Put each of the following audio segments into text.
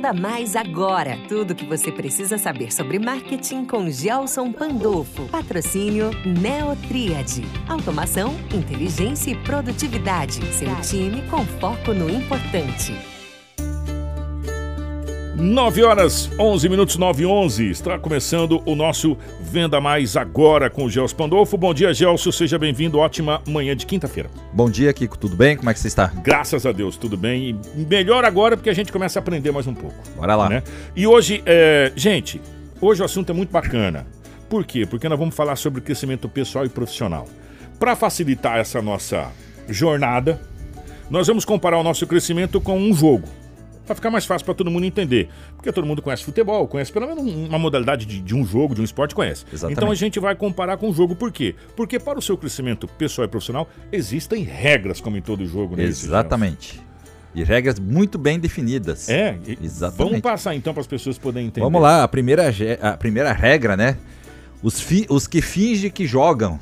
Venda Mais agora. Tudo o que você precisa saber sobre marketing com Gelson Pandolfo. Patrocínio Neotriad. Automação, inteligência e produtividade. Seu time com foco no importante. 9 horas 11 minutos 9 e 11. Está começando o nosso Venda Mais agora com o Gelson Pandolfo. Bom dia, Gelson. Seja bem-vindo. Ótima manhã de quinta-feira. Bom dia, Kiko. Tudo bem? Como é que você está? Graças a Deus, tudo bem. E melhor agora porque a gente começa a aprender mais um pouco. Bora lá. Né? E hoje, é... gente, hoje o assunto é muito bacana. Por quê? Porque nós vamos falar sobre crescimento pessoal e profissional. Para facilitar essa nossa jornada, nós vamos comparar o nosso crescimento com um jogo para ficar mais fácil para todo mundo entender. Porque todo mundo conhece futebol, conhece pelo menos uma modalidade de, de um jogo, de um esporte, conhece. Exatamente. Então a gente vai comparar com o jogo. Por quê? Porque para o seu crescimento pessoal e profissional, existem regras, como em todo jogo. Né, Exatamente. E regras muito bem definidas. É, exatamente. Vamos passar então para as pessoas poderem entender. Vamos lá, a primeira, a primeira regra, né? Os, fi, os que fingem que jogam.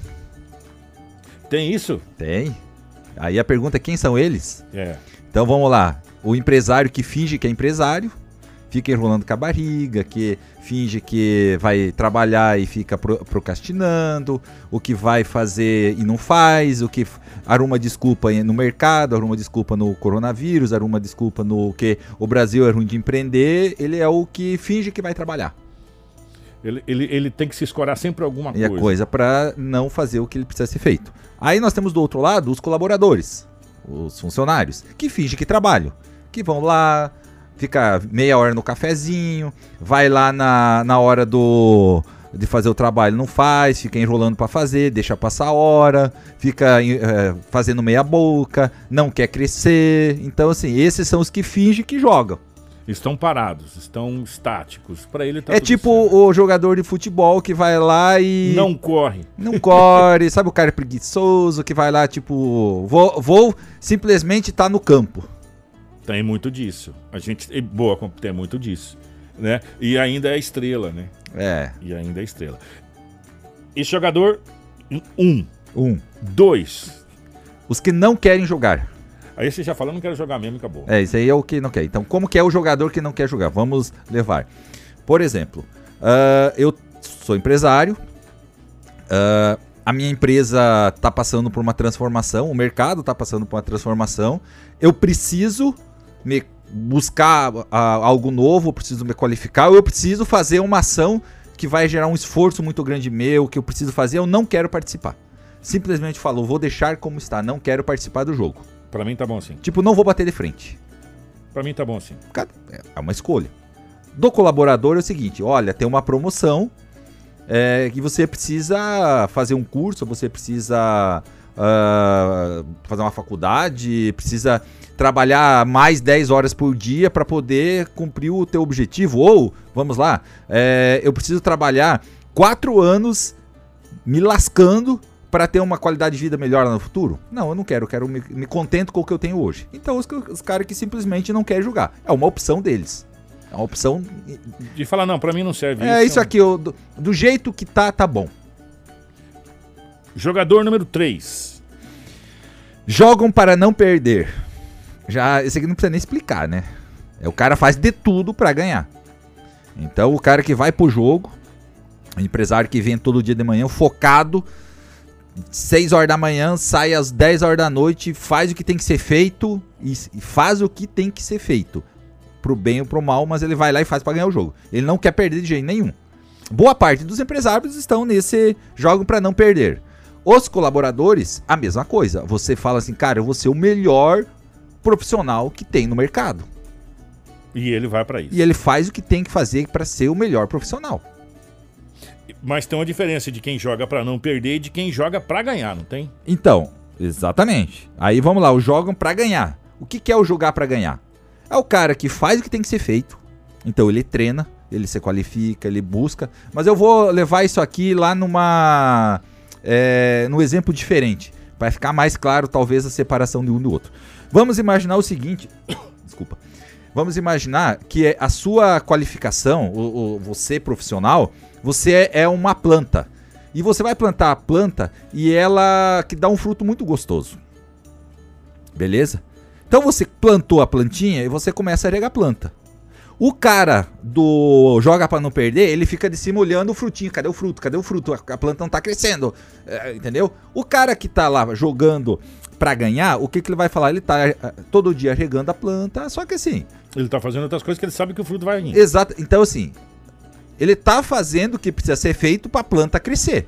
Tem isso? Tem. Aí a pergunta é quem são eles? É. Então vamos lá o empresário que finge que é empresário, fica enrolando com a barriga, que finge que vai trabalhar e fica procrastinando, o que vai fazer e não faz, o que arruma desculpa no mercado, arruma desculpa no coronavírus, arruma desculpa no que o Brasil é ruim de empreender, ele é o que finge que vai trabalhar. Ele, ele, ele tem que se escorar sempre alguma coisa. E a coisa para não fazer o que ele precisa ser feito. Aí nós temos do outro lado os colaboradores, os funcionários, que fingem que trabalham que vão lá, fica meia hora no cafezinho, vai lá na, na hora do de fazer o trabalho, não faz, fica enrolando para fazer, deixa passar a hora, fica é, fazendo meia boca, não quer crescer. Então, assim, esses são os que fingem que jogam. Estão parados, estão estáticos. Para ele tá É tipo certo. o jogador de futebol que vai lá e. Não corre. Não corre. sabe o cara preguiçoso que vai lá, tipo. Vou, vou simplesmente estar tá no campo. Tem muito disso. A gente. Boa, tem muito disso. Né? E ainda é estrela, né? É. E ainda é estrela. Esse jogador, um. Um. Dois. Os que não querem jogar. Aí você já falou, não quero jogar mesmo, acabou. É, isso aí é o que não quer. Então, como que é o jogador que não quer jogar? Vamos levar. Por exemplo, uh, eu sou empresário, uh, a minha empresa está passando por uma transformação, o mercado está passando por uma transformação, eu preciso me buscar uh, algo novo, eu preciso me qualificar, ou eu preciso fazer uma ação que vai gerar um esforço muito grande meu, que eu preciso fazer, eu não quero participar. Simplesmente falou, vou deixar como está, não quero participar do jogo. Para mim tá bom assim. Tipo, não vou bater de frente. Para mim tá bom assim. É uma escolha. Do colaborador é o seguinte, olha, tem uma promoção é, que você precisa fazer um curso, você precisa uh, fazer uma faculdade, precisa trabalhar mais 10 horas por dia para poder cumprir o teu objetivo. Ou, vamos lá, é, eu preciso trabalhar 4 anos me lascando para ter uma qualidade de vida melhor no futuro? Não, eu não quero, eu quero me, me contento com o que eu tenho hoje. Então, os, os caras que simplesmente não querem jogar. É uma opção deles. É uma opção. De falar, não, para mim não serve é isso. É isso aqui, eu, do, do, jeito que tá, tá bom. Jogador número 3. Jogam para não perder. Já, esse aqui não precisa nem explicar, né? É, o cara faz de tudo para ganhar. Então o cara que vai pro jogo, o empresário que vem todo dia de manhã, focado, 6 horas da manhã, sai às 10 horas da noite, faz o que tem que ser feito e, e faz o que tem que ser feito. Pro bem ou pro mal, mas ele vai lá e faz para ganhar o jogo. Ele não quer perder de jeito nenhum. Boa parte dos empresários estão nesse jogo para não perder. Os colaboradores, a mesma coisa. Você fala assim, cara, eu vou ser o melhor profissional que tem no mercado. E ele vai para isso. E ele faz o que tem que fazer para ser o melhor profissional. Mas tem uma diferença de quem joga para não perder e de quem joga para ganhar, não tem? Então, exatamente. Aí vamos lá, o jogam para ganhar. O que, que é o jogar para ganhar? É o cara que faz o que tem que ser feito. Então ele treina, ele se qualifica, ele busca. Mas eu vou levar isso aqui lá numa. É, no exemplo diferente. Vai ficar mais claro, talvez, a separação de um do outro. Vamos imaginar o seguinte. Desculpa. Vamos imaginar que é a sua qualificação, o, o, você profissional, você é, é uma planta. E você vai plantar a planta e ela que dá um fruto muito gostoso. Beleza? Então você plantou a plantinha e você começa a regar a planta. O cara do joga pra não perder, ele fica de cima olhando o frutinho. Cadê o fruto? Cadê o fruto? A planta não tá crescendo. É, entendeu? O cara que tá lá jogando pra ganhar, o que, que ele vai falar? Ele tá é, todo dia regando a planta, só que assim. Ele tá fazendo outras coisas que ele sabe que o fruto vai vir. Exato. Então, assim, ele tá fazendo o que precisa ser feito pra planta crescer.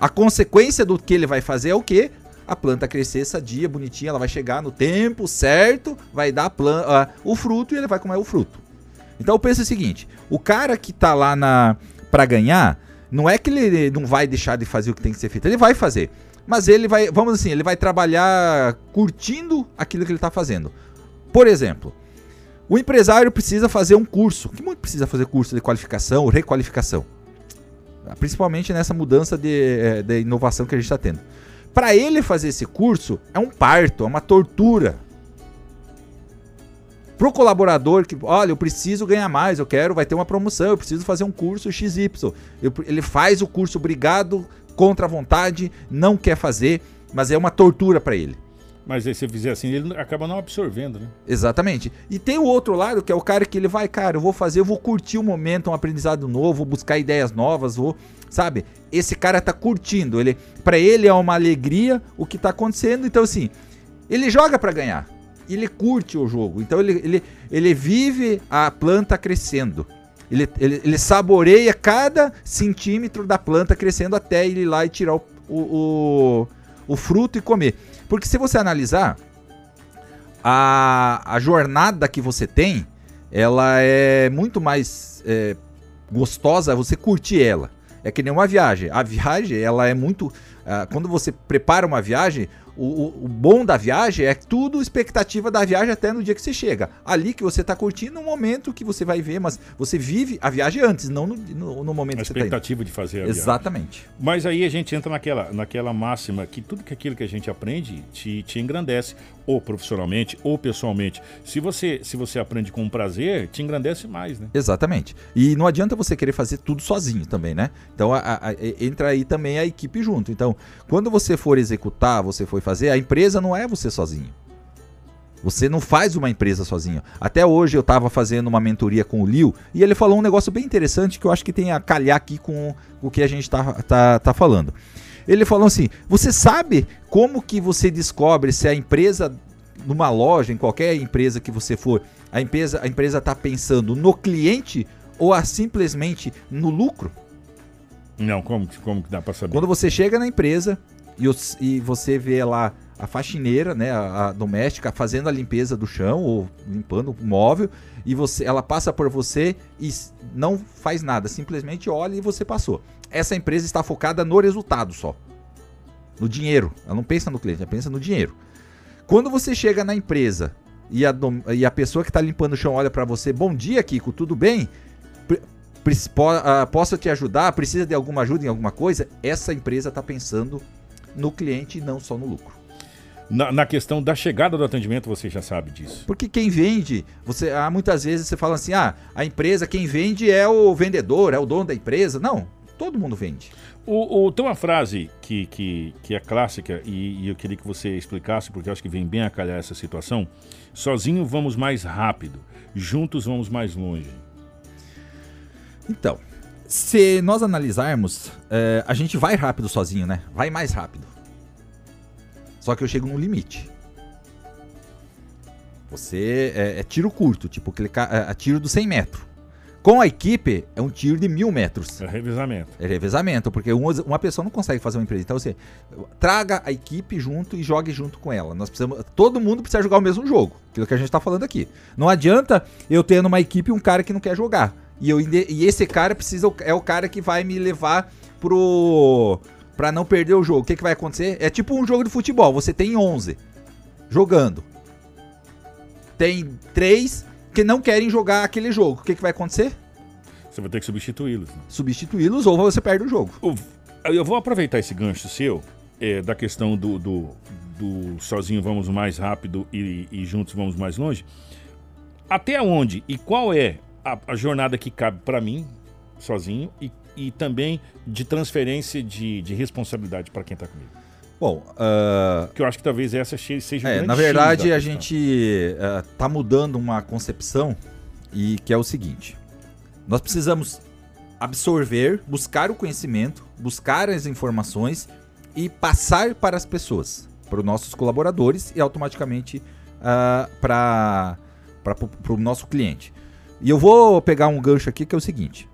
A consequência do que ele vai fazer é o quê? A planta crescer sadia, bonitinha, ela vai chegar no tempo certo, vai dar a plan- ah, o fruto e ele vai comer o fruto. Então pensa o seguinte: o cara que tá lá na para ganhar, não é que ele não vai deixar de fazer o que tem que ser feito, ele vai fazer. Mas ele vai, vamos assim, ele vai trabalhar curtindo aquilo que ele tá fazendo. Por exemplo, o empresário precisa fazer um curso. Que muito precisa fazer curso de qualificação, requalificação. Principalmente nessa mudança de, eh, de inovação que a gente está tendo. Para ele fazer esse curso, é um parto, é uma tortura. Pro colaborador que, olha, eu preciso ganhar mais, eu quero, vai ter uma promoção, eu preciso fazer um curso XY. Eu- ele faz o curso obrigado, contra a vontade, não quer fazer, mas é uma tortura para ele. Mas aí se fizer assim, ele acaba não absorvendo, né? Exatamente. E tem o outro lado, que é o cara que ele vai, cara, eu vou fazer, eu vou curtir o momento, um aprendizado novo, vou buscar ideias novas, vou, sabe? Esse cara tá curtindo, ele, para ele é uma alegria o que tá acontecendo, então assim, ele joga para ganhar. Ele curte o jogo. Então ele, ele, ele vive a planta crescendo. Ele, ele, ele saboreia cada centímetro da planta crescendo até ele ir lá e tirar o, o, o, o fruto e comer. Porque se você analisar, a, a jornada que você tem, ela é muito mais é, gostosa você curtir ela. É que nem uma viagem. A viagem, ela é muito. ah, quando você prepara uma viagem, o, o- o bom da viagem é tudo expectativa da viagem até no dia que você chega. Ali que você tá curtindo um momento que você vai ver, mas você vive a viagem antes, não no, no, no momento A que você tá indo. expectativa de fazer a viagem. Exatamente. Mas aí a gente entra naquela, naquela máxima que tudo que aquilo que a gente aprende te, te engrandece, ou profissionalmente, ou pessoalmente. Se você, se você aprende com prazer, te engrandece mais, né? Exatamente. E não adianta você querer fazer tudo sozinho também, né? Então a- a- a- entra aí também a equipe junto. Então, quando você for executar, você for fazer, a empresa não é você sozinho. Você não faz uma empresa sozinho. Até hoje eu estava fazendo uma mentoria com o Liu e ele falou um negócio bem interessante que eu acho que tem a calhar aqui com o que a gente tá, tá, tá falando. Ele falou assim: você sabe como que você descobre se a empresa, numa loja, em qualquer empresa que você for, a empresa a empresa está pensando no cliente ou a, simplesmente no lucro? Não, como, como que dá pra saber? Quando você chega na empresa e, os- e você vê lá a faxineira, né, a, a doméstica fazendo a limpeza do chão ou limpando o móvel e você, ela passa por você e não faz nada, simplesmente olha e você passou. Essa empresa está focada no resultado só, no dinheiro. Ela não pensa no cliente, ela pensa no dinheiro. Quando você chega na empresa e a, e a pessoa que está limpando o chão olha para você, bom dia, Kiko, tudo bem? Pre- pre- po- ah, posso te ajudar? Precisa de alguma ajuda em alguma coisa? Essa empresa está pensando no cliente e não só no lucro. Na, na questão da chegada do atendimento, você já sabe disso. Porque quem vende, você ah, muitas vezes você fala assim: ah, a empresa, quem vende é o vendedor, é o dono da empresa. Não, todo mundo vende. O, o- tem uma frase que, que, que é clássica e, e eu queria que você explicasse, porque eu acho que vem bem a calhar essa situação. Sozinho vamos mais rápido, juntos vamos mais longe. Então, se nós analisarmos, é, a gente vai rápido sozinho, né? Vai mais rápido. Só que eu chego no limite. Você é, é tiro curto, tipo ca- é, é tiro do 100 metros. Com a equipe, é um tiro de mil metros. É revezamento. É revezamento, porque uma, uma pessoa não consegue fazer uma empresa. Então você traga a equipe junto e jogue junto com ela. Nós precisamos, todo mundo precisa jogar o mesmo jogo. Aquilo que a gente está falando aqui. Não adianta eu ter numa equipe um cara que não quer jogar. E, eu, e esse cara precisa é o cara que vai me levar pro para não perder o jogo. O que, que vai acontecer? É tipo um jogo de futebol. Você tem 11 jogando. Tem três que não querem jogar aquele jogo. O que, que vai acontecer? Você vai ter que substituí-los. né? Substituí-los ou você perde o jogo. Eu vou aproveitar esse gancho seu, é, da questão do, do, do sozinho vamos mais rápido e, e juntos vamos mais longe. Até onde e qual é a, a jornada que cabe para mim, sozinho, e, e também de transferência de, de responsabilidade para quem tá comigo? Bom, ah, Que eu acho que talvez essa seja É, na verdade, da a questão. gente está mudando uma concepção e que é o seguinte: nós precisamos absorver, buscar o conhecimento, buscar as informações e passar para as pessoas, para os nossos colaboradores e automaticamente para o nosso cliente. E eu vou pegar um gancho aqui que é o seguinte.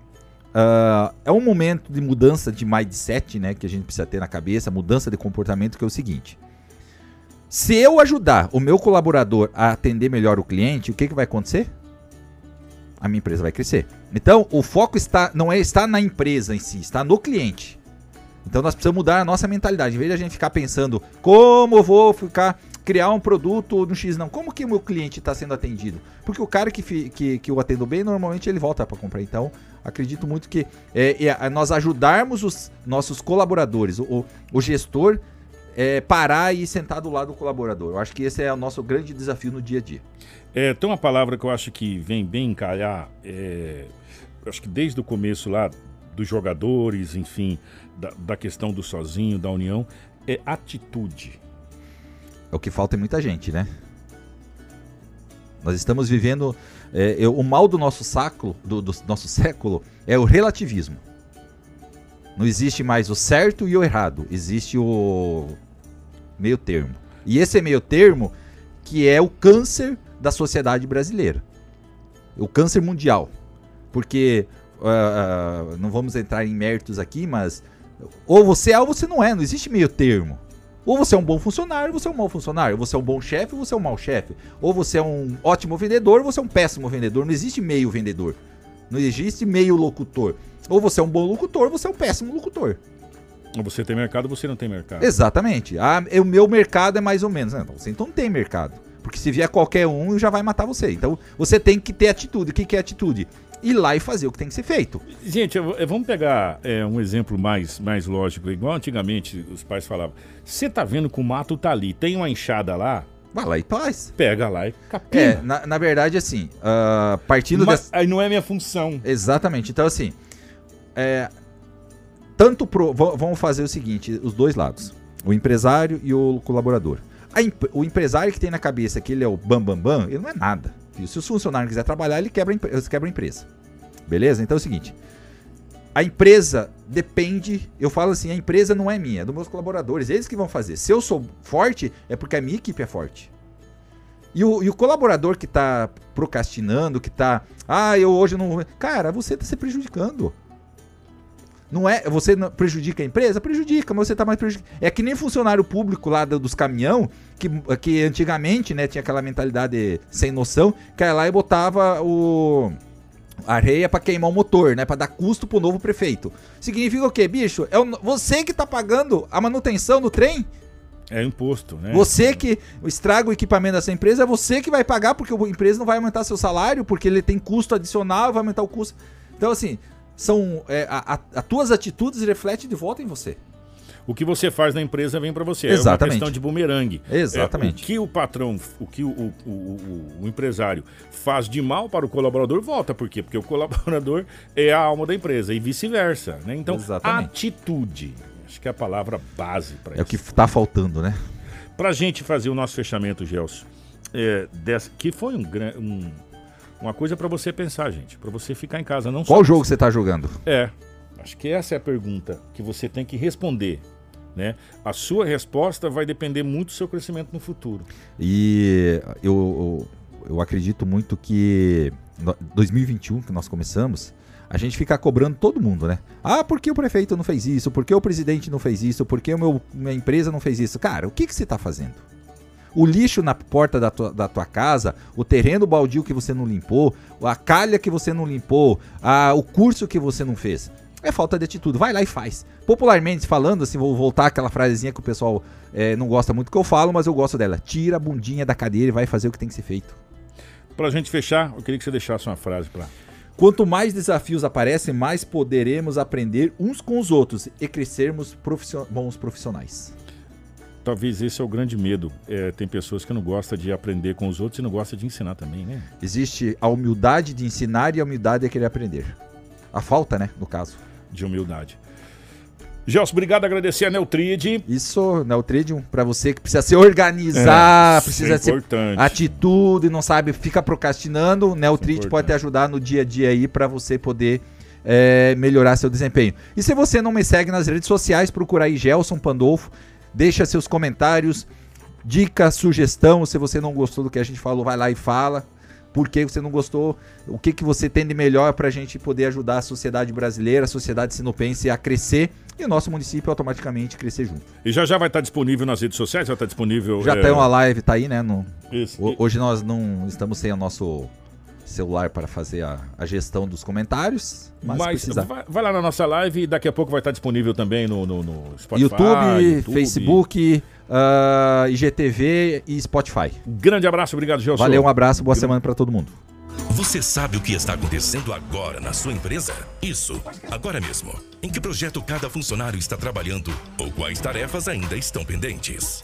ah, é um momento de mudança de mindset, né, que a gente precisa ter na cabeça, mudança de comportamento, que é o seguinte. Se eu ajudar o meu colaborador a atender melhor o cliente, o que, que vai acontecer? A minha empresa vai crescer. Então, o foco está não é estar na empresa em si, está no cliente. Então, nós precisamos mudar a nossa mentalidade. Em vez de a gente ficar pensando como vou ficar criar um produto no X, não. Como que o meu cliente está sendo atendido? Porque o cara que, que, que eu atendo bem, normalmente ele volta para comprar. Então, acredito muito que é, é, nós ajudarmos os nossos colaboradores, o, o- gestor, é, parar e sentar do lado do colaborador. Eu acho que esse é o nosso grande desafio no dia a dia. É, tem uma palavra que eu acho que vem bem encalhar, é, acho que desde o começo lá dos jogadores, enfim, da, da questão do sozinho, da união, é atitude. É o que falta em muita gente, né? Nós estamos vivendo. é, eu- o mal do nosso século, do, do nosso século é o relativismo. Não existe mais o certo e o errado. Existe o meio termo. E esse meio termo que é o câncer da sociedade brasileira. O câncer mundial. Porque ah, não vamos entrar em méritos aqui, mas ou você é ou você não é. Não existe meio termo. Ou você é um bom funcionário, ou você é um mau funcionário. Ou você é um bom chefe, ou você é um mau chefe. Ou você é um ótimo vendedor, ou você é um péssimo vendedor. Não existe meio vendedor. Não existe meio locutor. Ou você é um bom locutor, ou você é um péssimo locutor. Ou você tem mercado ou você não tem mercado. Exatamente. Ah, o meu mercado é mais ou menos. Não, você então não tem mercado. Porque se vier qualquer um, já vai matar você. Então você tem que ter atitude. O que, que é atitude? Ir lá e fazer o que tem que ser feito. Gente, eu- eu- vamos pegar é, um exemplo mais, mais lógico, igual antigamente os pais falavam. Você tá vendo que o mato tá ali, tem uma enxada lá, Vai lá e faz. pega lá e capina. É, na, na verdade, assim, ah, partindo Mas dessa. aí não é minha função. Exatamente. Então, assim, é, tanto pro, va- vamos fazer o seguinte, os dois lados, o empresário e o colaborador. Imp- o empresário que tem na cabeça que ele é o bam bam bam, ele não é nada. Filho. Se o funcionário quiser trabalhar, ele quebra, a empre- quebra a empresa. Beleza? Então é o seguinte, a empresa depende, eu falo assim, a empresa não é minha, é dos meus colaboradores, eles que vão fazer. Se eu sou forte, é porque a minha equipe é forte. E o, e o colaborador que tá procrastinando, que tá. Ah, eu hoje não. vou-" Cara, você tá se prejudicando. Não é. Você prejudica a empresa? Prejudica, mas você tá mais prejudicado. É que nem funcionário público lá do- dos caminhão, que, que antigamente, né, tinha aquela mentalidade sem noção, que ia lá e botava o. Areia pra queimar o motor, né? Pra dar custo pro novo prefeito. Significa o quê, bicho? É o- você que tá pagando a manutenção do trem? É imposto, né? Você que estraga o equipamento dessa empresa, é você que vai pagar, porque a empresa não vai aumentar seu salário, porque ele tem custo adicional, vai aumentar o custo. Então, assim, são. É, a, a, as tuas atitudes refletem de volta em você. O que você faz na empresa vem para você. Exatamente. É uma questão de bumerangue. Exatamente. É, o que o patrão, o que o, o- o- o- empresário faz de mal para o colaborador, volta. Por quê? Porque o colaborador é a alma da empresa e vice-versa. Né? Então, Exatamente. atitude. Acho que é a palavra base para É isso. o que tá faltando, né? Pra gente fazer o nosso fechamento, Gelson, é, dessa, que foi um, um- uma coisa para você pensar, gente. Para você ficar em casa. Não Qual jogo você tá jogando? é, acho que essa é a pergunta que você tem que responder. Né? A sua resposta vai depender muito do seu crescimento no futuro. E eu, eu, eu acredito muito que no- 2021, que nós começamos, a gente fica cobrando todo mundo, né? Ah, por que o prefeito não fez isso? Por que o presidente não fez isso? Por que o meu, minha empresa não fez isso? Cara, o que, que você tá fazendo? O lixo na porta da tua, da tua casa, o terreno baldio que você não limpou, a calha que você não limpou, a, o curso que você não fez. É falta de atitude. Vai lá e faz. Popularmente falando, assim, vou voltar àquela frasezinha que o pessoal eh, não gosta muito que eu falo, mas eu gosto dela. Tira a bundinha da cadeira e vai fazer o que tem que ser feito. Pra gente fechar, eu queria que você deixasse uma frase pra. Quanto mais desafios aparecem, mais poderemos aprender uns com os outros e crescermos bons profissionais. Talvez esse é o grande medo. É, tem pessoas que não gostam de aprender com os outros e não gostam de ensinar também, né? Existe a humildade de ensinar e a humildade de querer aprender. A falta, né, no caso. De humildade. Gelson, obrigado, agradecer a Neutrid. Isso, Neutrid, pra você que precisa se organizar, É, precisa isso é ser importante. atitude, não sabe, fica procrastinando, Neutrid Importante. pode te ajudar no dia a dia aí pra você poder é, melhorar seu desempenho. E se você não me segue nas redes sociais, procura aí Gelson Pandolfo, deixa seus comentários, dica, sugestão, se você não gostou do que a gente falou, vai lá e fala. Por que você não gostou? O que, que você tem de melhor pra gente poder ajudar a sociedade brasileira, a sociedade sinupense a crescer e o nosso município automaticamente crescer junto. E já já vai estar disponível nas redes sociais, já está disponível. Já é, tem uma live, tá aí, né? no- isso. Ho- Hoje nós não estamos sem o nosso celular para fazer a, a gestão dos comentários, mas, Mas precisar. vai, vai lá na nossa live e daqui a pouco vai estar disponível também no, no, no Spotify, YouTube, Facebook, ah, IGTV e Spotify. Grande abraço, obrigado, Gelson. Valeu, um abraço, boa semana para todo mundo. Você sabe o que está acontecendo agora na sua empresa? Isso, agora mesmo. Em que projeto cada funcionário está trabalhando ou quais tarefas ainda estão pendentes?